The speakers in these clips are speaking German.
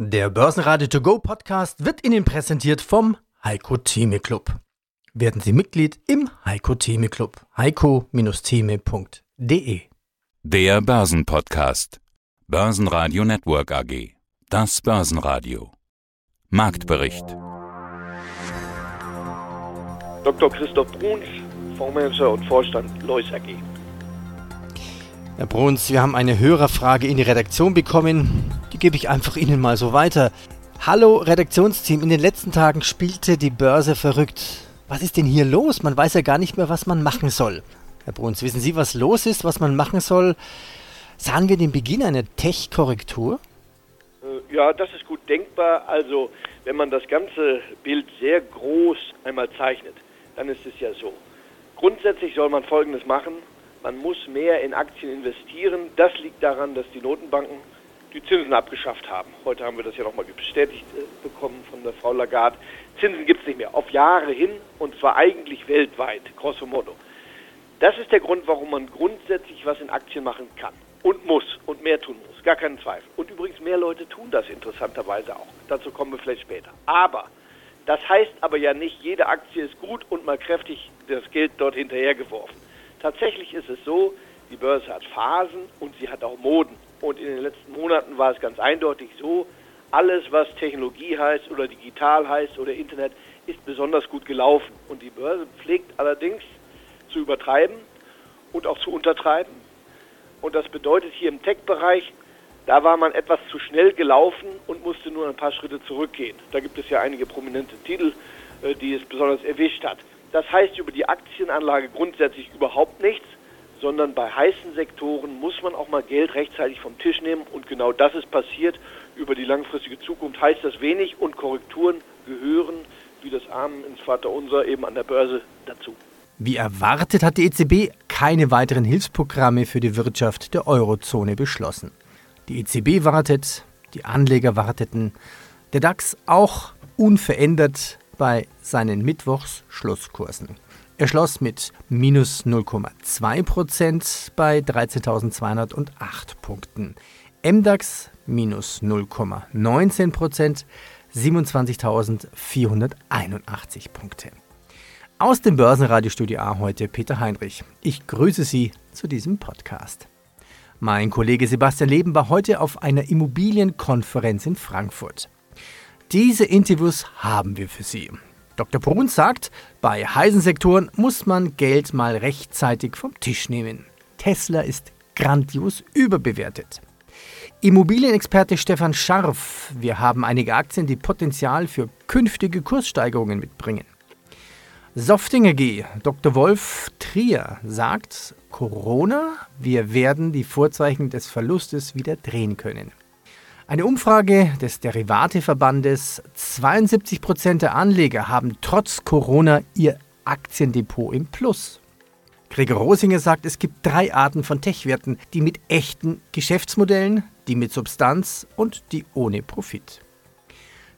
Der Börsenradio To Go Podcast wird Ihnen präsentiert vom Heiko Theme Club. Werden Sie Mitglied im Heiko Theme Club. heiko-theme.de Der Börsenpodcast. Börsenradio Network AG. Das Börsenradio. Marktbericht. Dr. Christoph Bruns, Fondsmanager und Vorstand Lois AG. Herr Bruns, wir haben eine Hörerfrage in die Redaktion bekommen. Die gebe ich einfach Ihnen mal so weiter. Hallo Redaktionsteam, in den letzten Tagen spielte die Börse verrückt. Was ist denn hier los? Man weiß ja gar nicht mehr, was man machen soll. Herr Bruns, wissen Sie, was los ist, was man machen soll? Sahen wir den Beginn einer Tech-Korrektur? Äh, ja, das ist gut denkbar. Also, wenn man das ganze Bild sehr groß einmal zeichnet, dann ist es ja so. Grundsätzlich soll man Folgendes machen. Man muss mehr in Aktien investieren. Das liegt daran, dass die Notenbanken die Zinsen abgeschafft haben. Heute haben wir das ja nochmal bestätigt äh, bekommen von der Frau Lagarde. Zinsen gibt es nicht mehr. Auf Jahre hin und zwar eigentlich weltweit, grosso modo. Das ist der Grund, warum man grundsätzlich was in Aktien machen kann und muss und mehr tun muss. Gar keinen Zweifel. Und übrigens, mehr Leute tun das interessanterweise auch. Dazu kommen wir vielleicht später. Aber das heißt aber ja nicht, jede Aktie ist gut und mal kräftig das Geld dort hinterhergeworfen. Tatsächlich ist es so, die Börse hat Phasen und sie hat auch Moden. Und in den letzten Monaten war es ganz eindeutig so, alles, was Technologie heißt oder digital heißt oder Internet, ist besonders gut gelaufen. Und die Börse pflegt allerdings zu übertreiben und auch zu untertreiben. Und das bedeutet hier im Tech-Bereich, da war man etwas zu schnell gelaufen und musste nur ein paar Schritte zurückgehen. Da gibt es ja einige prominente Titel, äh, die es besonders erwischt hat. Das heißt über die Aktienanlage grundsätzlich überhaupt nichts, sondern bei heißen Sektoren muss man auch mal Geld rechtzeitig vom Tisch nehmen und genau das ist passiert. Über die langfristige Zukunft heißt das wenig und Korrekturen gehören, wie das Amen ins Vaterunser, eben an der Börse dazu. Wie erwartet hat die EZB keine weiteren Hilfsprogramme für die Wirtschaft der Eurozone beschlossen. Die EZB wartet, die Anleger warteten, der DAX auch unverändert bei seinen Mittwochs-Schlusskursen. Er schloss mit minus 0,2% bei 13.208 Punkten. MDAX minus 0,19% 27.481 Punkte. Aus dem Börsenradiostudio A heute Peter Heinrich. Ich grüße Sie zu diesem Podcast. Mein Kollege Sebastian Leben war heute auf einer Immobilienkonferenz in Frankfurt. Diese Interviews haben wir für Sie. Dr. Bruns sagt, bei heißen Sektoren muss man Geld mal rechtzeitig vom Tisch nehmen. Tesla ist grandios überbewertet. Immobilienexperte Stefan Scharf, wir haben einige Aktien, die Potenzial für künftige Kurssteigerungen mitbringen. Softinger G, Dr. Wolf Trier sagt, Corona, wir werden die Vorzeichen des Verlustes wieder drehen können. Eine Umfrage des Derivateverbandes, 72 Prozent der Anleger haben trotz Corona ihr Aktiendepot im Plus. Gregor Rosinger sagt, es gibt drei Arten von Tech-Werten, die mit echten Geschäftsmodellen, die mit Substanz und die ohne Profit.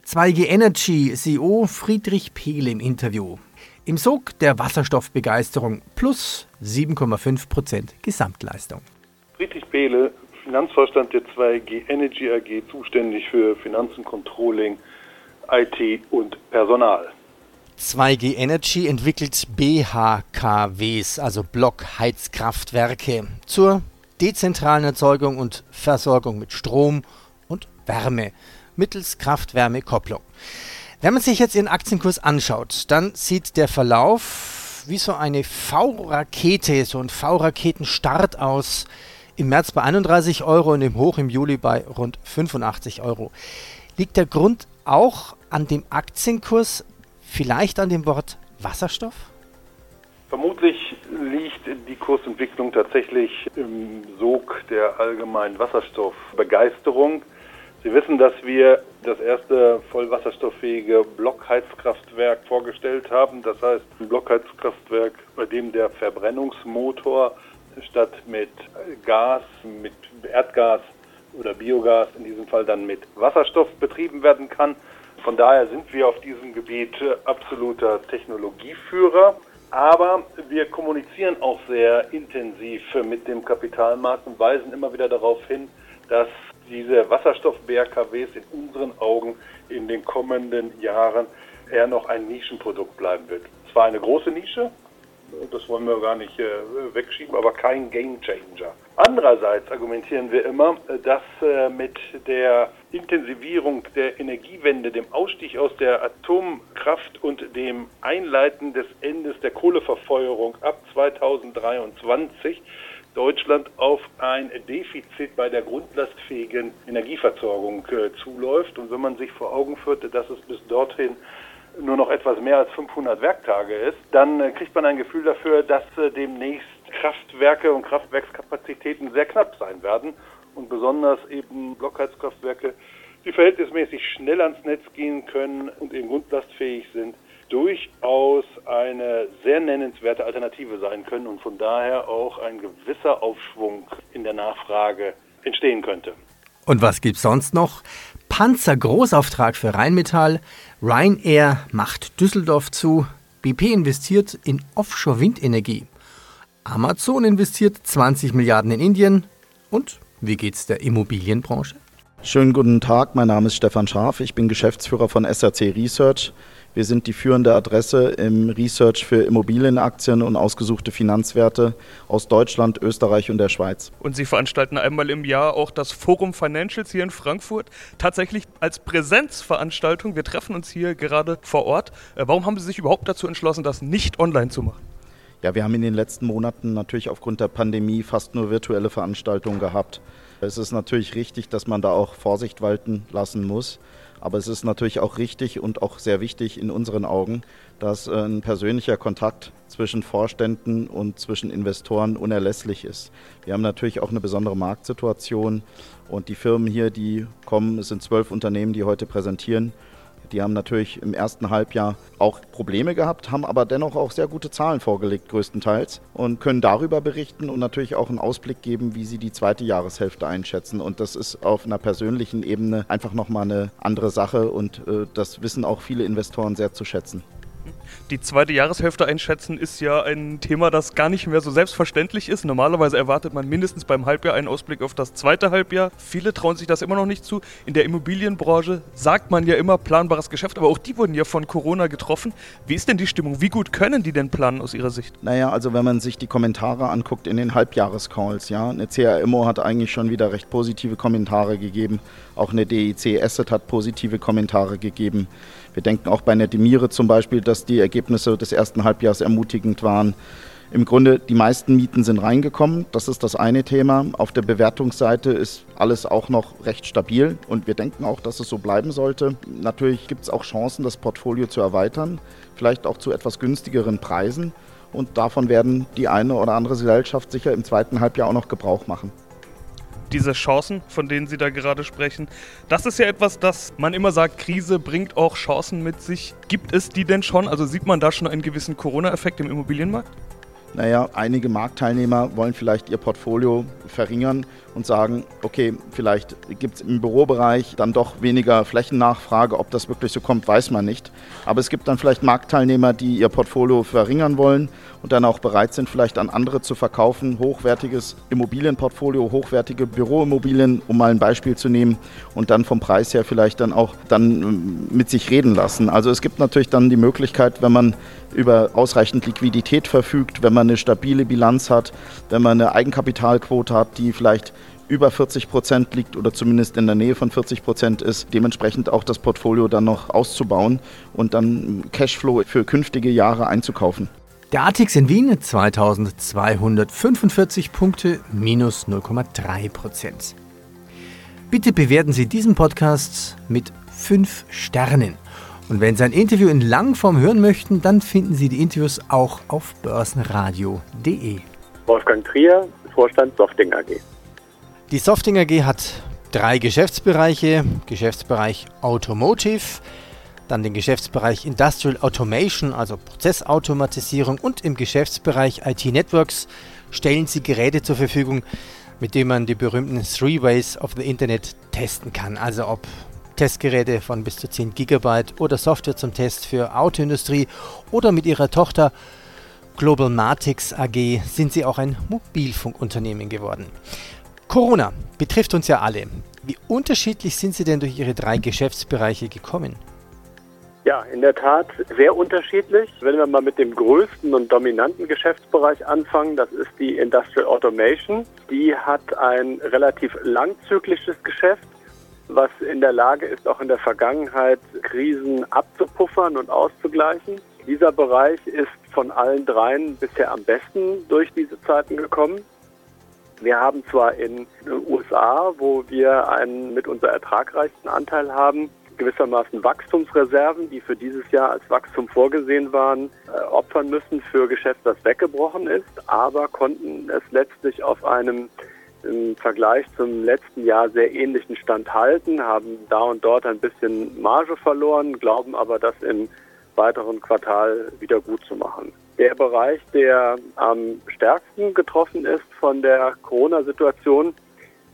2G Energy CEO Friedrich Pehle im Interview. Im Sog der Wasserstoffbegeisterung plus 7,5% Gesamtleistung. Friedrich Pehle Finanzvorstand der 2G Energy AG zuständig für Finanzen, Controlling, IT und Personal. 2G Energy entwickelt BHKWs, also Blockheizkraftwerke, zur dezentralen Erzeugung und Versorgung mit Strom und Wärme mittels Kraft-Wärme-Kopplung. Wenn man sich jetzt Ihren Aktienkurs anschaut, dann sieht der Verlauf wie so eine V-Rakete, so ein V-Raketenstart aus im März bei 31 Euro und im Hoch im Juli bei rund 85 Euro. Liegt der Grund auch an dem Aktienkurs, vielleicht an dem Wort Wasserstoff? Vermutlich liegt die Kursentwicklung tatsächlich im Sog der allgemeinen Wasserstoffbegeisterung. Sie wissen, dass wir das erste vollwasserstofffähige Blockheizkraftwerk vorgestellt haben. Das heißt, ein Blockheizkraftwerk, bei dem der Verbrennungsmotor statt mit Gas, mit Erdgas oder Biogas, in diesem Fall dann mit Wasserstoff betrieben werden kann. Von daher sind wir auf diesem Gebiet absoluter Technologieführer. Aber wir kommunizieren auch sehr intensiv mit dem Kapitalmarkt und weisen immer wieder darauf hin, dass diese Wasserstoff-BRKWs in unseren Augen in den kommenden Jahren eher noch ein Nischenprodukt bleiben wird. Zwar eine große Nische, das wollen wir gar nicht äh, wegschieben, aber kein Gamechanger. Andererseits argumentieren wir immer, dass äh, mit der Intensivierung der Energiewende, dem Ausstieg aus der Atomkraft und dem Einleiten des Endes der Kohleverfeuerung ab 2023 Deutschland auf ein Defizit bei der grundlastfähigen Energieversorgung äh, zuläuft. Und wenn man sich vor Augen führte, dass es bis dorthin nur noch etwas mehr als 500 Werktage ist, dann äh, kriegt man ein Gefühl dafür, dass äh, demnächst Kraftwerke und Kraftwerkskapazitäten sehr knapp sein werden und besonders eben Blockheizkraftwerke, die verhältnismäßig schnell ans Netz gehen können und eben grundlastfähig sind, durchaus eine sehr nennenswerte Alternative sein können und von daher auch ein gewisser Aufschwung in der Nachfrage entstehen könnte. Und was gibt's sonst noch? Panzer-Großauftrag für Rheinmetall, Ryanair macht Düsseldorf zu, BP investiert in Offshore-Windenergie, Amazon investiert 20 Milliarden in Indien. Und wie geht's der Immobilienbranche? Schönen guten Tag, mein Name ist Stefan Scharf, ich bin Geschäftsführer von SRC Research. Wir sind die führende Adresse im Research für Immobilienaktien und ausgesuchte Finanzwerte aus Deutschland, Österreich und der Schweiz. Und Sie veranstalten einmal im Jahr auch das Forum Financials hier in Frankfurt, tatsächlich als Präsenzveranstaltung. Wir treffen uns hier gerade vor Ort. Äh, warum haben Sie sich überhaupt dazu entschlossen, das nicht online zu machen? Ja, wir haben in den letzten Monaten natürlich aufgrund der Pandemie fast nur virtuelle Veranstaltungen gehabt. Es ist natürlich richtig, dass man da auch Vorsicht walten lassen muss. Aber es ist natürlich auch richtig und auch sehr wichtig in unseren Augen, dass äh, ein persönlicher Kontakt zwischen Vorständen und zwischen Investoren unerlässlich ist. Wir haben natürlich auch eine besondere Marktsituation und die Firmen hier, die kommen, es sind zwölf Unternehmen, die heute präsentieren, die haben natürlich im ersten Halbjahr auch Probleme gehabt, haben aber dennoch auch sehr gute Zahlen vorgelegt, größtenteils, und können darüber berichten und natürlich auch einen Ausblick geben, wie sie die zweite Jahreshälfte einschätzen. Und das ist auf einer persönlichen Ebene einfach nochmal eine andere Sache und äh, das wissen auch viele Investoren sehr zu schätzen die zweite Jahreshälfte einschätzen, ist ja ein Thema, das gar nicht mehr so selbstverständlich ist. Normalerweise erwartet man mindestens beim Halbjahr einen Ausblick auf das zweite Halbjahr. Viele trauen sich das immer noch nicht zu. In der Immobilienbranche sagt man ja immer planbares Geschäft, aber auch die wurden ja von Corona getroffen. Wie ist denn die Stimmung? Wie gut können die denn planen aus Ihrer Sicht? Naja, also wenn man sich die Kommentare anguckt in den Halbjahrescalls, ja, eine CRMO hat eigentlich schon wieder recht positive Kommentare gegeben. Auch eine DIC Asset hat positive Kommentare gegeben. Wir denken auch bei einer Demire zum Beispiel, dass die Ergebnisse des ersten Halbjahres ermutigend waren. Im Grunde, die meisten Mieten sind reingekommen. Das ist das eine Thema. Auf der Bewertungsseite ist alles auch noch recht stabil und wir denken auch, dass es so bleiben sollte. Natürlich gibt es auch Chancen, das Portfolio zu erweitern, vielleicht auch zu etwas günstigeren Preisen. Und davon werden die eine oder andere Gesellschaft sicher im zweiten Halbjahr auch noch Gebrauch machen diese Chancen, von denen Sie da gerade sprechen. Das ist ja etwas, das man immer sagt, Krise bringt auch Chancen mit sich. Gibt es die denn schon? Also sieht man da schon einen gewissen Corona-Effekt im Immobilienmarkt? Naja, einige Marktteilnehmer wollen vielleicht ihr Portfolio verringern und sagen, okay, vielleicht gibt es im Bürobereich dann doch weniger Flächennachfrage. Ob das wirklich so kommt, weiß man nicht. Aber es gibt dann vielleicht Marktteilnehmer, die ihr Portfolio verringern wollen und dann auch bereit sind, vielleicht an andere zu verkaufen. Hochwertiges Immobilienportfolio, hochwertige Büroimmobilien, um mal ein Beispiel zu nehmen, und dann vom Preis her vielleicht dann auch dann ähm, mit sich reden lassen. Also es gibt natürlich dann die Möglichkeit, wenn man über ausreichend Liquidität verfügt, wenn man eine stabile Bilanz hat, wenn man eine Eigenkapitalquote hat, die vielleicht über 40 Prozent liegt oder zumindest in der Nähe von 40 Prozent ist, dementsprechend auch das Portfolio dann noch auszubauen und dann Cashflow für künftige Jahre einzukaufen. Der ATX in Wien 2245 Punkte, minus 0,3 Prozent. Bitte bewerten Sie diesen Podcast mit 5 Sternen. Und wenn Sie ein Interview in Langform hören möchten, dann finden Sie die Interviews auch auf börsenradio.de. Wolfgang Trier, Vorstand Softing AG. Die Softing AG hat drei Geschäftsbereiche. Geschäftsbereich Automotive, dann den Geschäftsbereich Industrial Automation, also Prozessautomatisierung und im Geschäftsbereich IT Networks stellen sie Geräte zur Verfügung, mit denen man die berühmten Three Ways of the Internet testen kann. Also ob Testgeräte von bis zu 10 GB oder Software zum Test für Autoindustrie oder mit ihrer Tochter Global Matix AG sind sie auch ein Mobilfunkunternehmen geworden. Corona betrifft uns ja alle. Wie unterschiedlich sind Sie denn durch Ihre drei Geschäftsbereiche gekommen? Ja, in der Tat sehr unterschiedlich. Wenn wir mal mit dem größten und dominanten Geschäftsbereich anfangen, das ist die Industrial Automation. Die hat ein relativ langzyklisches Geschäft, was in der Lage ist, auch in der Vergangenheit Krisen abzupuffern und auszugleichen. Dieser Bereich ist von allen dreien bisher am besten durch diese Zeiten gekommen. Wir haben zwar in den USA, wo wir einen mit unser ertragreichsten Anteil haben, gewissermaßen Wachstumsreserven, die für dieses Jahr als Wachstum vorgesehen waren, äh, opfern müssen für Geschäft, das weggebrochen ist, aber konnten es letztlich auf einem im Vergleich zum letzten Jahr sehr ähnlichen Stand halten, haben da und dort ein bisschen Marge verloren, glauben aber, das im weiteren Quartal wieder gut zu machen. Der Bereich, der am stärksten getroffen ist von der Corona-Situation,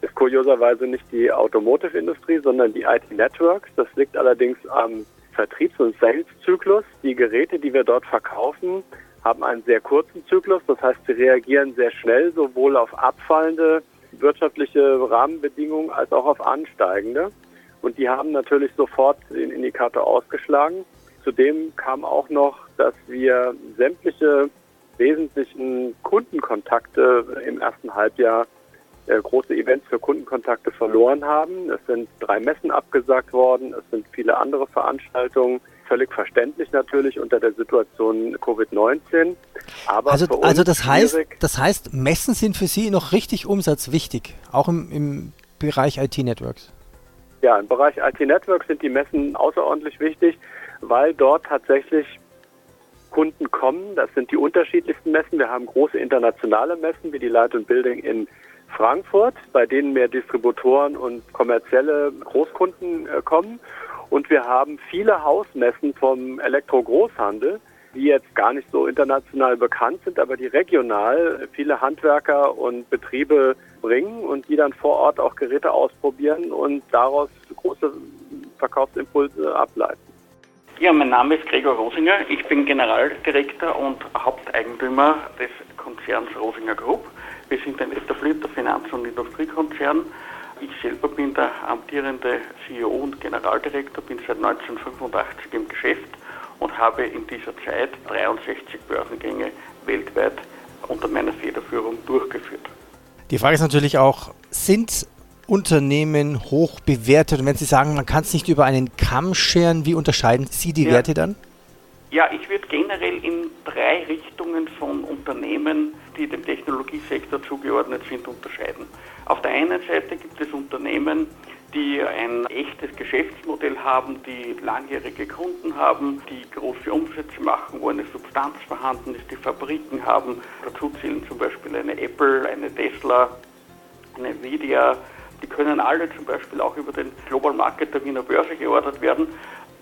ist kurioserweise nicht die Automotive-Industrie, sondern die IT-Networks. Das liegt allerdings am Vertriebs- und Sales-Zyklus. Die Geräte, die wir dort verkaufen, haben einen sehr kurzen Zyklus. Das heißt, sie reagieren sehr schnell sowohl auf abfallende wirtschaftliche Rahmenbedingungen als auch auf ansteigende. Und die haben natürlich sofort den Indikator ausgeschlagen. Zudem kam auch noch, dass wir sämtliche wesentlichen Kundenkontakte im ersten Halbjahr äh, große Events für Kundenkontakte verloren haben. Es sind drei Messen abgesagt worden, es sind viele andere Veranstaltungen. Völlig verständlich natürlich unter der Situation Covid-19. Aber also, also das heißt, das heißt, Messen sind für Sie noch richtig umsatzwichtig, auch im, im Bereich IT-Networks. Ja, im Bereich IT-Networks sind die Messen außerordentlich wichtig, weil dort tatsächlich Kunden kommen. Das sind die unterschiedlichsten Messen. Wir haben große internationale Messen wie die Light Building in Frankfurt, bei denen mehr Distributoren und kommerzielle Großkunden äh, kommen. Und wir haben viele Hausmessen vom Elektro-Großhandel, die jetzt gar nicht so international bekannt sind, aber die regional viele Handwerker und Betriebe bringen und die dann vor Ort auch Geräte ausprobieren und daraus große Verkaufsimpulse ableiten. Ja, mein Name ist Gregor Rosinger. Ich bin Generaldirektor und Haupteigentümer des Konzerns Rosinger Group. Wir sind ein etablierter Finanz- und Industriekonzern. Ich selber bin der amtierende CEO und Generaldirektor, bin seit 1985 im Geschäft und habe in dieser Zeit 63 Börsengänge weltweit unter meiner Federführung durchgeführt. Die Frage ist natürlich auch, sind Unternehmen hoch bewertet? Und wenn Sie sagen, man kann es nicht über einen Kamm scheren, wie unterscheiden Sie die ja. Werte dann? Ja, ich würde generell in drei Richtungen von Unternehmen, die dem Technologiesektor zugeordnet sind, unterscheiden. Auf der einen Seite gibt es Unternehmen, die ein echtes Geschäftsmodell haben, die langjährige Kunden haben, die große Umsätze machen, wo eine Substanz vorhanden ist, die Fabriken haben. Dazu zählen zum Beispiel eine Apple, eine Tesla, eine Nvidia. Die können alle zum Beispiel auch über den Global Market der Wiener Börse geordert werden.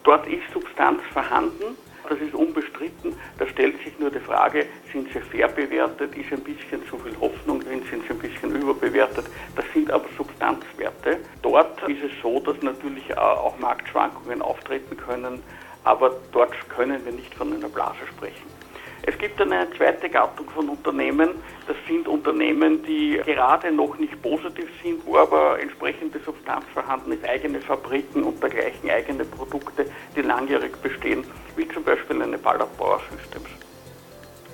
Dort ist Substanz vorhanden das ist unbestritten. Da stellt sich nur die Frage, sind sie fair bewertet, ist ein bisschen zu viel Hoffnung drin, sind sie ein bisschen überbewertet. Das sind aber Substanzwerte. Dort ist es so, dass natürlich auch Marktschwankungen auftreten können, aber dort können wir nicht von einer Blase sprechen. Es gibt dann eine zweite Gattung von Unternehmen. Das sind Unternehmen, die gerade noch nicht positiv sind, wo aber entsprechende Substanz vorhanden ist, eigene Fabriken und dergleichen eigene Produkte, die langjährig bestehen, wie zum Beispiel eine Ballard Power Systems.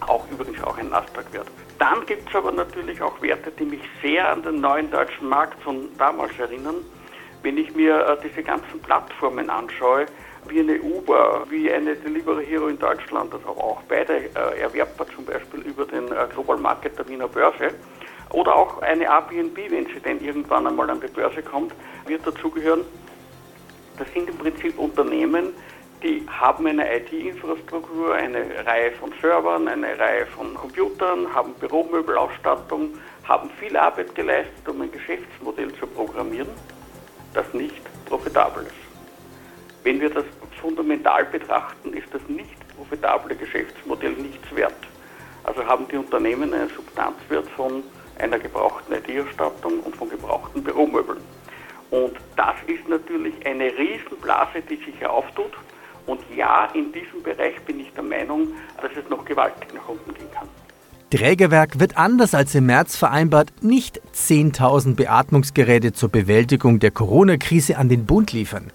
Auch übrigens auch ein Nasdaq-Wert. Dann gibt es aber natürlich auch Werte, die mich sehr an den neuen deutschen Markt von damals erinnern. Wenn ich mir äh, diese ganzen Plattformen anschaue, wie eine Uber, wie eine Delivery Hero in Deutschland, also auch beide äh, erwerbbar zum Beispiel über den äh, Global Market der Wiener Börse. Oder auch eine Airbnb, wenn sie denn irgendwann einmal an die Börse kommt, wird dazugehören. Das sind im Prinzip Unternehmen, die haben eine IT-Infrastruktur, eine Reihe von Servern, eine Reihe von Computern, haben Büromöbelausstattung, haben viel Arbeit geleistet, um ein Geschäftsmodell zu programmieren, das nicht profitabel ist. Wenn wir das fundamental betrachten, ist das nicht profitable Geschäftsmodell nichts wert. Also haben die Unternehmen einen Substanzwert von einer gebrauchten IT-Ausstattung und von gebrauchten Büromöbeln. Und das ist natürlich eine Riesenblase, die sich hier auftut. Und ja, in diesem Bereich bin ich der Meinung, dass es noch gewaltig nach unten gehen kann. Trägerwerk wird anders als im März vereinbart nicht 10.000 Beatmungsgeräte zur Bewältigung der Corona-Krise an den Bund liefern.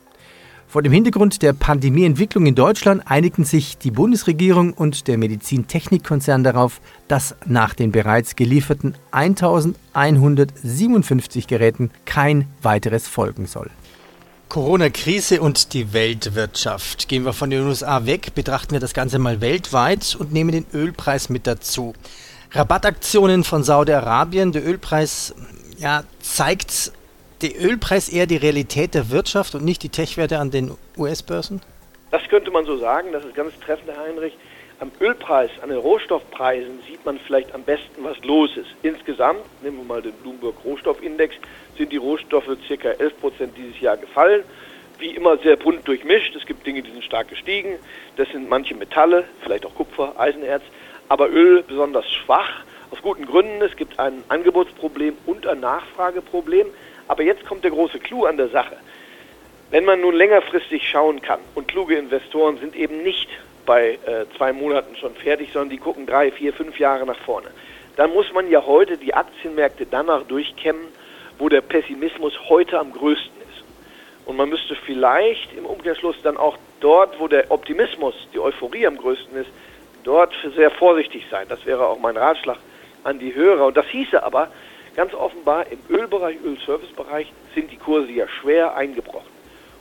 Vor dem Hintergrund der Pandemieentwicklung in Deutschland einigten sich die Bundesregierung und der Medizintechnikkonzern darauf, dass nach den bereits gelieferten 1157 Geräten kein weiteres folgen soll. Corona-Krise und die Weltwirtschaft. Gehen wir von den USA weg, betrachten wir das Ganze mal weltweit und nehmen den Ölpreis mit dazu. Rabattaktionen von Saudi-Arabien, der Ölpreis ja, zeigt der Ölpreis eher die Realität der Wirtschaft und nicht die Tech-Werte an den US-Börsen? Das könnte man so sagen, das ist ganz treffend, Herr Heinrich. Am Ölpreis, an den Rohstoffpreisen sieht man vielleicht am besten, was los ist. Insgesamt, nehmen wir mal den Bloomberg Rohstoffindex, sind die Rohstoffe ca. 11 Prozent dieses Jahr gefallen. Wie immer sehr bunt durchmischt. Es gibt Dinge, die sind stark gestiegen. Das sind manche Metalle, vielleicht auch Kupfer, Eisenerz, aber Öl besonders schwach. Aus guten Gründen. Es gibt ein Angebotsproblem und ein Nachfrageproblem. Aber jetzt kommt der große Clou an der Sache. Wenn man nun längerfristig schauen kann und kluge Investoren sind eben nicht bei äh, zwei Monaten schon fertig, sondern die gucken drei, vier, fünf Jahre nach vorne, dann muss man ja heute die Aktienmärkte danach durchkämmen, wo der Pessimismus heute am größten ist. Und man müsste vielleicht im Umkehrschluss dann auch dort, wo der Optimismus, die Euphorie am größten ist, dort sehr vorsichtig sein. Das wäre auch mein Ratschlag an die Hörer. Und das hieße aber, Ganz offenbar im Ölbereich, Ölservicebereich sind die Kurse ja schwer eingebrochen.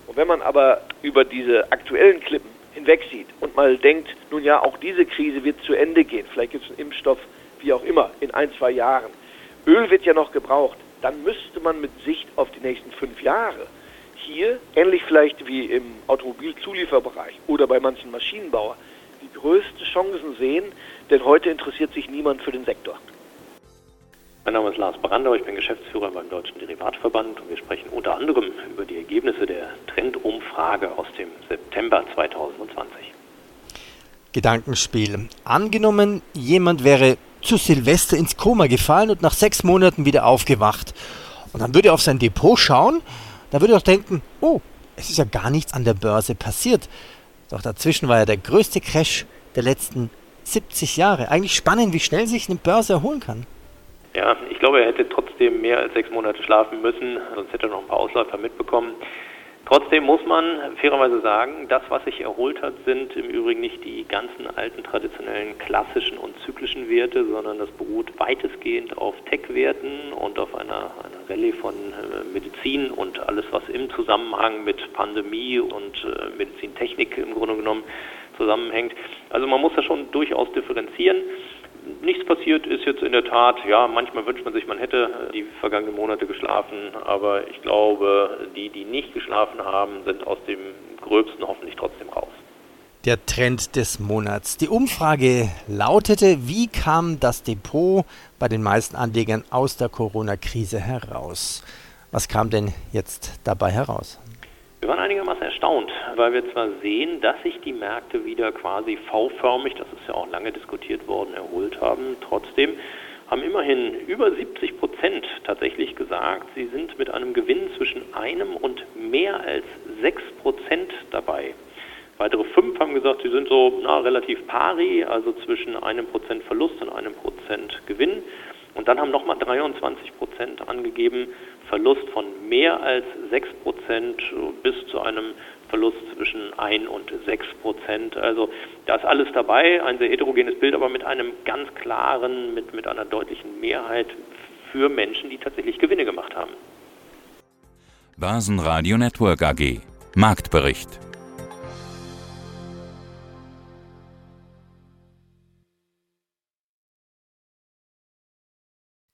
Und wenn man aber über diese aktuellen Klippen hinwegsieht und mal denkt, nun ja, auch diese Krise wird zu Ende gehen, vielleicht gibt es einen Impfstoff, wie auch immer, in ein, zwei Jahren. Öl wird ja noch gebraucht, dann müsste man mit Sicht auf die nächsten fünf Jahre hier, ähnlich vielleicht wie im Automobilzulieferbereich oder bei manchen Maschinenbauern, die größte Chancen sehen, denn heute interessiert sich niemand für den Sektor. Mein Name ist Lars Brandau, ich bin Geschäftsführer beim Deutschen Derivatverband und wir sprechen unter anderem über die Ergebnisse der Trendumfrage aus dem September 2020. Gedankenspiel. Angenommen, jemand wäre zu Silvester ins Koma gefallen und nach sechs Monaten wieder aufgewacht. Und dann würde er auf sein Depot schauen, da würde er doch denken, oh, es ist ja gar nichts an der Börse passiert. Doch dazwischen war ja der größte Crash der letzten 70 Jahre. Eigentlich spannend, wie schnell sich eine Börse erholen kann. Ja, ich glaube, er hätte trotzdem mehr als sechs Monate schlafen müssen, sonst hätte er noch ein paar Ausläufer mitbekommen. Trotzdem muss man fairerweise sagen, das, was sich erholt hat, sind im Übrigen nicht die ganzen alten traditionellen klassischen und zyklischen Werte, sondern das beruht weitestgehend auf Tech-Werten und auf einer, einer Rallye von äh, Medizin und alles, was im Zusammenhang mit Pandemie und äh, Medizintechnik im Grunde genommen zusammenhängt. Also man muss da schon durchaus differenzieren nichts passiert ist jetzt in der Tat, ja, manchmal wünscht man sich, man hätte die vergangenen Monate geschlafen, aber ich glaube, die, die nicht geschlafen haben, sind aus dem Gröbsten hoffentlich trotzdem raus. Der Trend des Monats. Die Umfrage lautete, wie kam das Depot bei den meisten Anlegern aus der Corona-Krise heraus? Was kam denn jetzt dabei heraus? Wir waren einigermaßen erstaunt, weil wir zwar sehen, dass sich die Märkte wieder quasi V-förmig, das ist ja auch lange diskutiert worden, erholt haben. Trotzdem haben immerhin über 70 Prozent tatsächlich gesagt, sie sind mit einem Gewinn zwischen einem und mehr als 6 Prozent dabei. Weitere fünf haben gesagt, sie sind so na, relativ pari, also zwischen einem Prozent Verlust und einem Prozent Gewinn. Und dann haben nochmal 23 Prozent angegeben, Verlust von mehr als 6 Prozent bis zu einem Verlust zwischen 1 und 6 Prozent. Also da ist alles dabei, ein sehr heterogenes Bild, aber mit einem ganz klaren, mit, mit einer deutlichen Mehrheit für Menschen, die tatsächlich Gewinne gemacht haben. Börsenradio Network AG Marktbericht